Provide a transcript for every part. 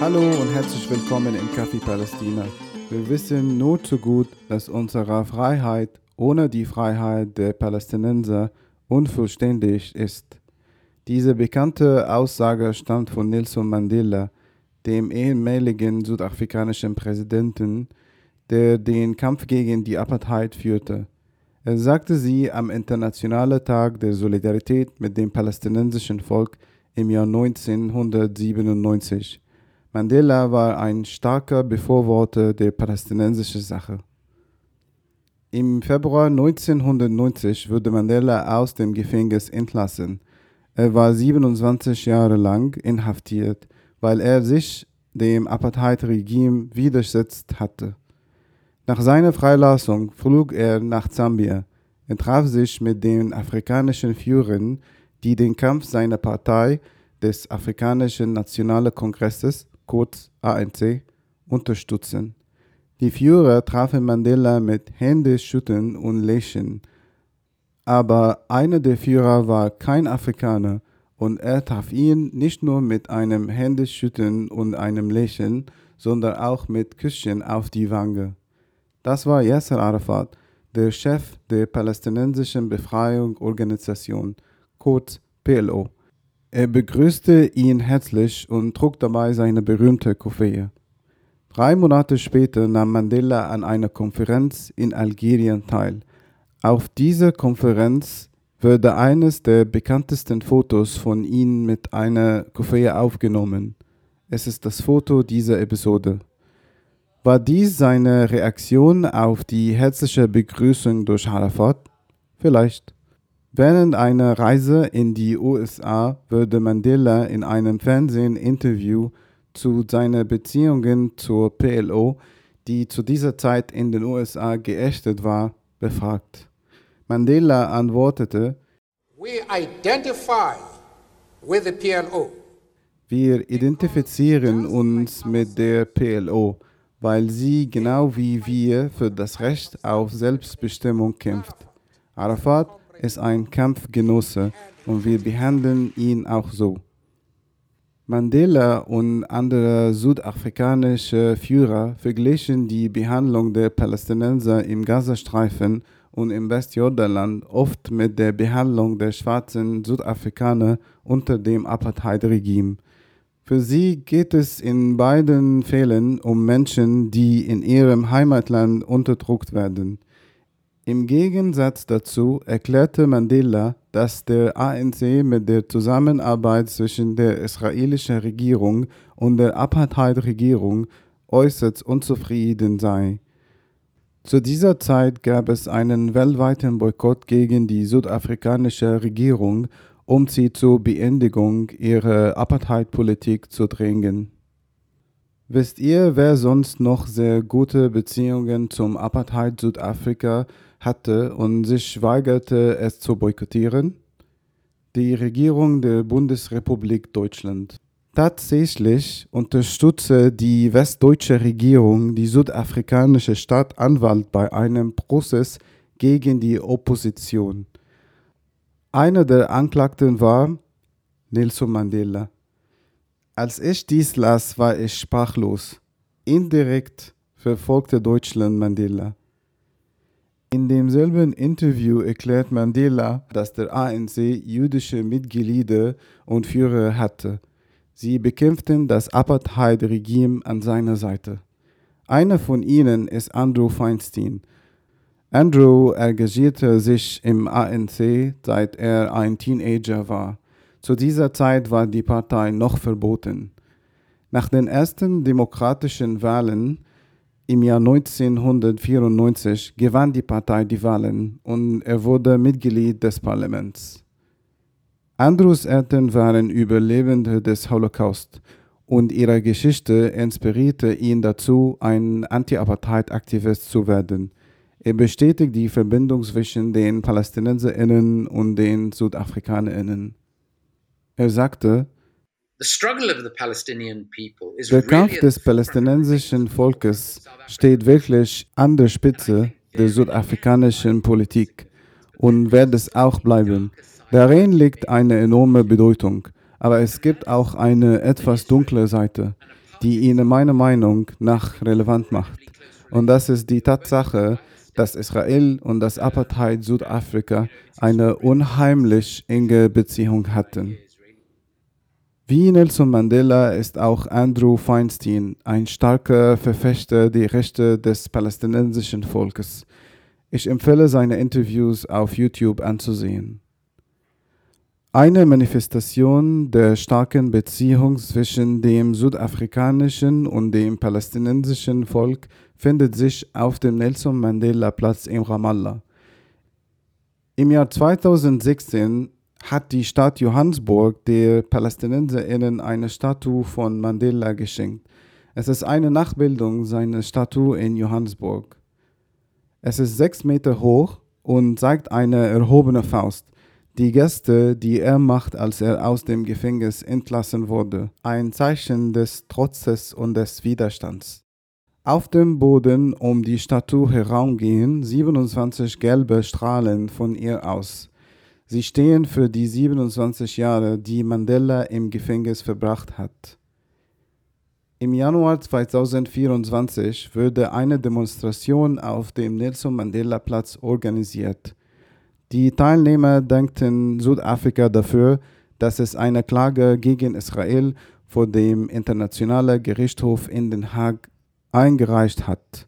Hallo und herzlich willkommen im Café Palästina. Wir wissen nur zu gut, dass unsere Freiheit ohne die Freiheit der Palästinenser unvollständig ist. Diese bekannte Aussage stammt von Nelson Mandela, dem ehemaligen südafrikanischen Präsidenten, der den Kampf gegen die Apartheid führte. Er sagte sie am Internationalen Tag der Solidarität mit dem palästinensischen Volk im Jahr 1997. Mandela war ein starker Befürworter der palästinensischen Sache. Im Februar 1990 wurde Mandela aus dem Gefängnis entlassen. Er war 27 Jahre lang inhaftiert, weil er sich dem Apartheid-Regime widersetzt hatte. Nach seiner Freilassung flog er nach Zambia. Er traf sich mit den afrikanischen Führern, die den Kampf seiner Partei, des Afrikanischen Nationalen Kongresses, kurz ANC, unterstützen. Die Führer trafen Mandela mit Händeschütteln und Lächeln. Aber einer der Führer war kein Afrikaner und er traf ihn nicht nur mit einem Händeschütteln und einem Lächeln, sondern auch mit Küsschen auf die Wange. Das war Yasser Arafat, der Chef der palästinensischen Befreiungsorganisation, kurz PLO. Er begrüßte ihn herzlich und trug dabei seine berühmte Koffeie. Drei Monate später nahm Mandela an einer Konferenz in Algerien teil. Auf dieser Konferenz wurde eines der bekanntesten Fotos von ihm mit einer Koffeie aufgenommen. Es ist das Foto dieser Episode. War dies seine Reaktion auf die herzliche Begrüßung durch Arafat? Vielleicht. Während einer Reise in die USA würde Mandela in einem Fernsehinterview zu seinen Beziehungen zur PLO, die zu dieser Zeit in den USA geächtet war, befragt. Mandela antwortete, We identify with the PLO. Wir identifizieren uns mit der PLO weil sie genau wie wir für das Recht auf Selbstbestimmung kämpft. Arafat ist ein Kampfgenosse und wir behandeln ihn auch so. Mandela und andere südafrikanische Führer verglichen die Behandlung der Palästinenser im Gazastreifen und im Westjordanland oft mit der Behandlung der schwarzen Südafrikaner unter dem Apartheid-Regime. Für sie geht es in beiden Fällen um Menschen, die in ihrem Heimatland unterdrückt werden. Im Gegensatz dazu erklärte Mandela, dass der ANC mit der Zusammenarbeit zwischen der israelischen Regierung und der Apartheid-Regierung äußerst unzufrieden sei. Zu dieser Zeit gab es einen weltweiten Boykott gegen die südafrikanische Regierung um sie zur Beendigung ihrer Apartheid-Politik zu drängen. Wisst ihr, wer sonst noch sehr gute Beziehungen zum Apartheid Südafrika hatte und sich weigerte, es zu boykottieren? Die Regierung der Bundesrepublik Deutschland. Tatsächlich unterstützte die westdeutsche Regierung die südafrikanische Staatsanwalt bei einem Prozess gegen die Opposition. Einer der Anklagten war Nelson Mandela. Als ich dies las, war ich sprachlos. Indirekt verfolgte Deutschland Mandela. In demselben Interview erklärt Mandela, dass der ANC jüdische Mitglieder und Führer hatte. Sie bekämpften das Apartheid-Regime an seiner Seite. Einer von ihnen ist Andrew Feinstein, Andrew engagierte sich im ANC, seit er ein Teenager war. Zu dieser Zeit war die Partei noch verboten. Nach den ersten demokratischen Wahlen im Jahr 1994 gewann die Partei die Wahlen und er wurde Mitglied des Parlaments. Andrews Eltern waren Überlebende des Holocaust und ihre Geschichte inspirierte ihn dazu, ein Anti-Apartheid-Aktivist zu werden. Er bestätigt die Verbindung zwischen den PalästinenserInnen und den SüdafrikanerInnen. Er sagte, der Kampf des palästinensischen Volkes steht wirklich an der Spitze der südafrikanischen Politik und wird es auch bleiben. Darin liegt eine enorme Bedeutung, aber es gibt auch eine etwas dunkle Seite. die ihn meiner Meinung nach relevant macht. Und das ist die Tatsache, dass Israel und das Apartheid Südafrika eine unheimlich enge Beziehung hatten. Wie Nelson Mandela ist auch Andrew Feinstein ein starker Verfechter der Rechte des palästinensischen Volkes. Ich empfehle seine Interviews auf YouTube anzusehen. Eine Manifestation der starken Beziehung zwischen dem südafrikanischen und dem palästinensischen Volk findet sich auf dem Nelson Mandela Platz in Ramallah. Im Jahr 2016 hat die Stadt Johannesburg der PalästinenserInnen eine Statue von Mandela geschenkt. Es ist eine Nachbildung seiner Statue in Johannesburg. Es ist sechs Meter hoch und zeigt eine erhobene Faust. Die Geste, die er macht, als er aus dem Gefängnis entlassen wurde, ein Zeichen des Trotzes und des Widerstands. Auf dem Boden um die Statue herum gehen 27 gelbe Strahlen von ihr aus. Sie stehen für die 27 Jahre, die Mandela im Gefängnis verbracht hat. Im Januar 2024 wurde eine Demonstration auf dem Nelson Mandela Platz organisiert. Die Teilnehmer dankten Südafrika dafür, dass es eine Klage gegen Israel vor dem Internationalen Gerichtshof in Den Haag eingereicht hat.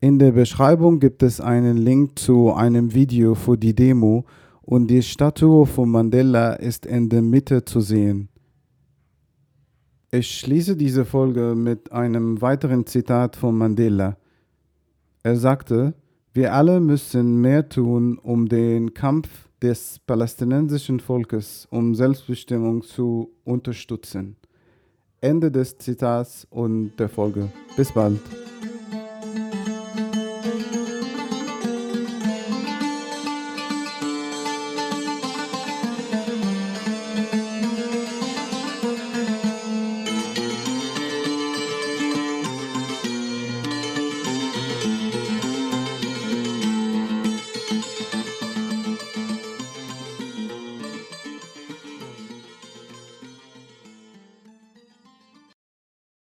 In der Beschreibung gibt es einen Link zu einem Video für die Demo und die Statue von Mandela ist in der Mitte zu sehen. Ich schließe diese Folge mit einem weiteren Zitat von Mandela. Er sagte, wir alle müssen mehr tun, um den Kampf des palästinensischen Volkes um Selbstbestimmung zu unterstützen. Ende des Zitats und der Folge. Bis bald.